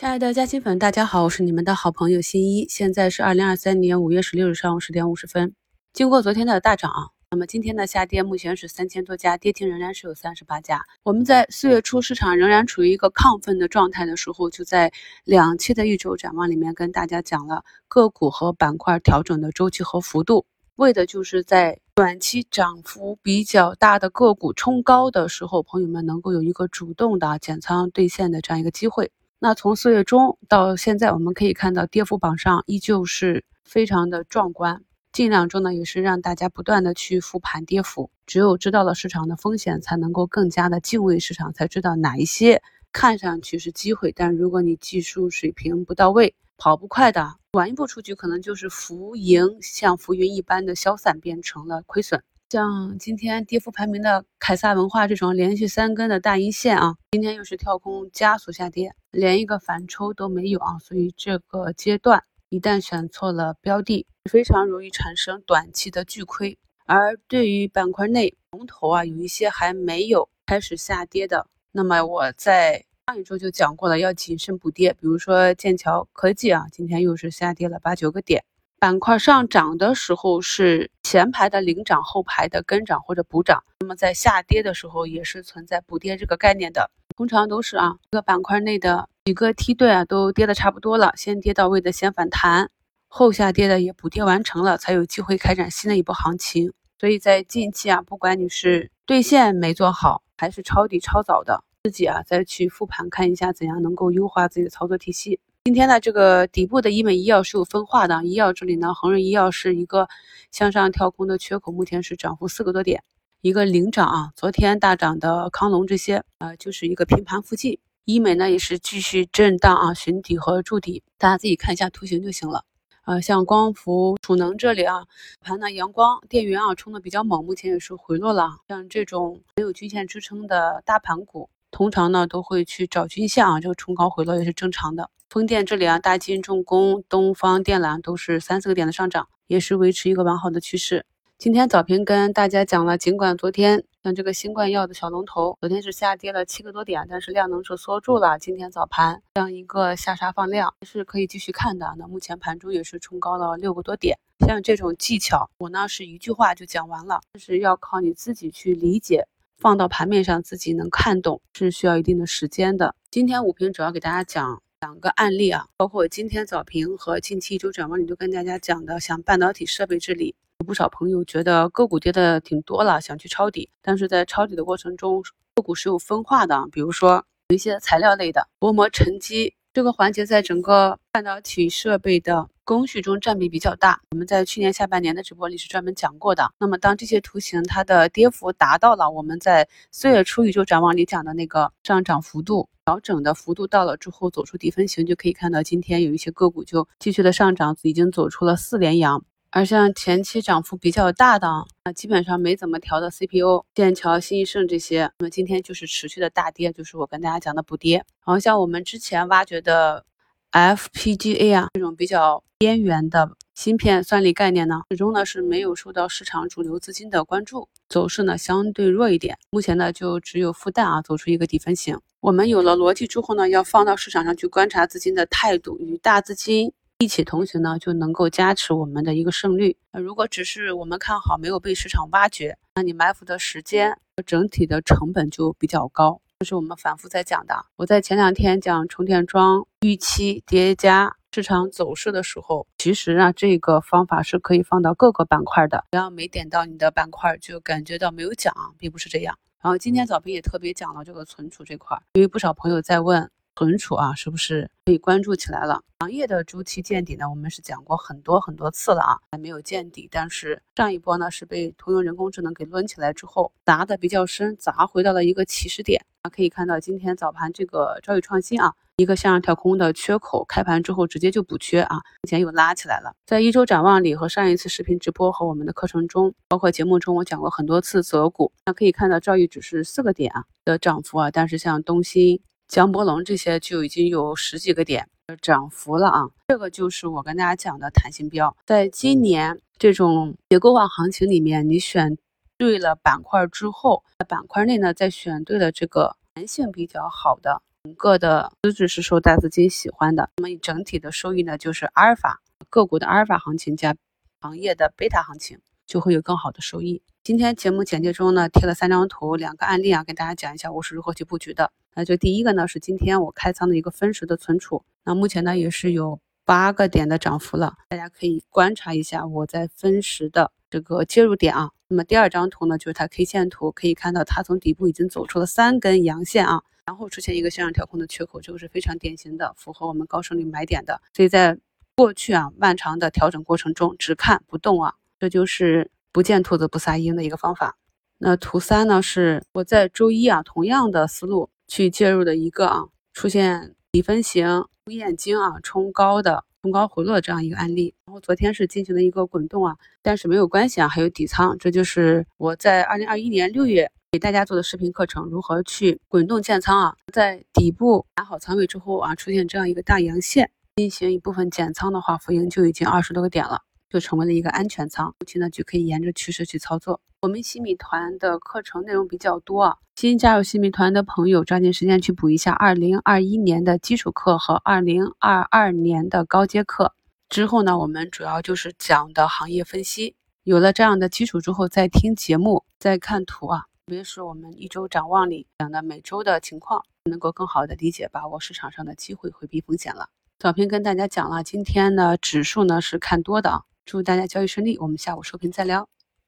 亲爱的嘉兴粉，大家好，我是你们的好朋友新一。现在是二零二三年五月十六日上午十点五十分。经过昨天的大涨，那么今天的下跌目前是三千多家，跌停仍然是有三十八家。我们在四月初市场仍然处于一个亢奋的状态的时候，就在两期的一周展望里面跟大家讲了个股和板块调整的周期和幅度，为的就是在短期涨幅比较大的个股冲高的时候，朋友们能够有一个主动的减仓兑现的这样一个机会。那从四月中到现在，我们可以看到跌幅榜上依旧是非常的壮观。近两周呢，也是让大家不断的去复盘跌幅。只有知道了市场的风险，才能够更加的敬畏市场，才知道哪一些看上去是机会，但如果你技术水平不到位，跑不快的，晚一步出局，可能就是浮盈像浮云一般的消散，变成了亏损。像今天跌幅排名的凯撒文化这种连续三根的大阴线啊，今天又是跳空加速下跌，连一个反抽都没有啊，所以这个阶段一旦选错了标的，非常容易产生短期的巨亏。而对于板块内龙头啊，有一些还没有开始下跌的，那么我在上一周就讲过了，要谨慎补跌。比如说剑桥科技啊，今天又是下跌了八九个点。板块上涨的时候是前排的领涨，后排的跟涨或者补涨。那么在下跌的时候也是存在补跌这个概念的。通常都是啊，这个板块内的几个梯队啊都跌的差不多了，先跌到位的先反弹，后下跌的也补跌完成了，才有机会开展新的一波行情。所以在近期啊，不管你是兑现没做好，还是抄底抄早的，自己啊再去复盘看一下，怎样能够优化自己的操作体系。今天呢这个底部的医美医药是有分化的，医药这里呢，恒瑞医药是一个向上跳空的缺口，目前是涨幅四个多点，一个领涨啊。昨天大涨的康龙这些啊，就是一个平盘附近。医美呢也是继续震荡啊，寻底和筑底，大家自己看一下图形就行了。啊，像光伏储能这里啊，盘呢阳光电源啊冲的比较猛，目前也是回落了。像这种没有均线支撑的大盘股。通常呢都会去找均线啊，这个冲高回落也是正常的。风电这里啊，大金重工、东方电缆都是三四个点的上涨，也是维持一个完好的趋势。今天早评跟大家讲了，尽管昨天像这个新冠药的小龙头，昨天是下跌了七个多点，但是量能是缩住了。今天早盘这样一个下杀放量是可以继续看的。那目前盘中也是冲高了六个多点。像这种技巧，我呢是一句话就讲完了，就是要靠你自己去理解。放到盘面上自己能看懂是需要一定的时间的。今天午评主要给大家讲两个案例啊，包括今天早评和近期一周展望里都跟大家讲的，像半导体设备这里，有不少朋友觉得个股跌的挺多了，想去抄底，但是在抄底的过程中，个股是有分化的，比如说有一些材料类的薄膜沉积。这个环节在整个半导体设备的工序中占比比较大。我们在去年下半年的直播里是专门讲过的。那么，当这些图形它的跌幅达到了我们在四月初宇宙展望里讲的那个上涨幅度、调整的幅度到了之后，走出底分型，就可以看到今天有一些个股就继续的上涨，已经走出了四连阳。而像前期涨幅比较大的啊，基本上没怎么调的 CPU、剑桥、新易盛这些，那么今天就是持续的大跌，就是我跟大家讲的补跌。然后像我们之前挖掘的 FPGA 啊这种比较边缘的芯片算力概念呢，始终呢是没有受到市场主流资金的关注，走势呢相对弱一点。目前呢就只有复旦啊走出一个底分型。我们有了逻辑之后呢，要放到市场上去观察资金的态度与大资金。一起同行呢，就能够加持我们的一个胜率。那如果只是我们看好没有被市场挖掘，那你埋伏的时间和整体的成本就比较高。这是我们反复在讲的。我在前两天讲充电桩预期叠加市场走势的时候，其实啊，这个方法是可以放到各个板块的。不要没点到你的板块就感觉到没有讲，并不是这样。然后今天早评也特别讲了这个存储这块，因为不少朋友在问。存储啊，是不是可以关注起来了？行业的周期见底呢？我们是讲过很多很多次了啊，还没有见底。但是上一波呢，是被通用人工智能给抡起来之后，砸的比较深，砸回到了一个起始点啊。可以看到今天早盘这个兆宇创新啊，一个向上跳空的缺口，开盘之后直接就补缺啊，目前又拉起来了。在一周展望里和上一次视频直播和我们的课程中，包括节目中，我讲过很多次择股。那可以看到兆宇只是四个点啊的涨幅啊，但是像东芯。江波龙这些就已经有十几个点涨幅了啊，这个就是我跟大家讲的弹性标。在今年这种结构化行情里面，你选对了板块之后，在板块内呢再选对了这个弹性比较好的整个的资质是受大资金喜欢的。那么整体的收益呢，就是阿尔法个股的阿尔法行情加行业的贝塔行情，就会有更好的收益。今天节目简介中呢贴了三张图，两个案例啊，跟大家讲一下我是如何去布局的。那就第一个呢是今天我开仓的一个分时的存储，那目前呢也是有八个点的涨幅了，大家可以观察一下我在分时的这个介入点啊。那么第二张图呢就是它 K 线图，可以看到它从底部已经走出了三根阳线啊，然后出现一个向上调控的缺口，这个是非常典型的，符合我们高胜率买点的。所以在过去啊漫长的调整过程中，只看不动啊，这就是。不见兔子不撒鹰的一个方法。那图三呢，是我在周一啊，同样的思路去介入的一个啊，出现底分型出眼睛啊，冲高的冲高回落的这样一个案例。然后昨天是进行了一个滚动啊，但是没有关系啊，还有底仓。这就是我在二零二一年六月给大家做的视频课程，如何去滚动建仓啊，在底部打好仓位之后啊，出现这样一个大阳线，进行一部分减仓的话，浮盈就已经二十多个点了。就成为了一个安全仓，后期呢就可以沿着趋势去操作。我们新米团的课程内容比较多啊，新加入新米团的朋友抓紧时间去补一下二零二一年的基础课和二零二二年的高阶课。之后呢，我们主要就是讲的行业分析。有了这样的基础之后，再听节目，再看图啊，特别是我们一周展望里讲的每周的情况，能够更好的理解把握市场上的机会，回避风险了。早评跟大家讲了，今天呢指数呢是看多的啊。祝大家交易顺利，我们下午收评再聊。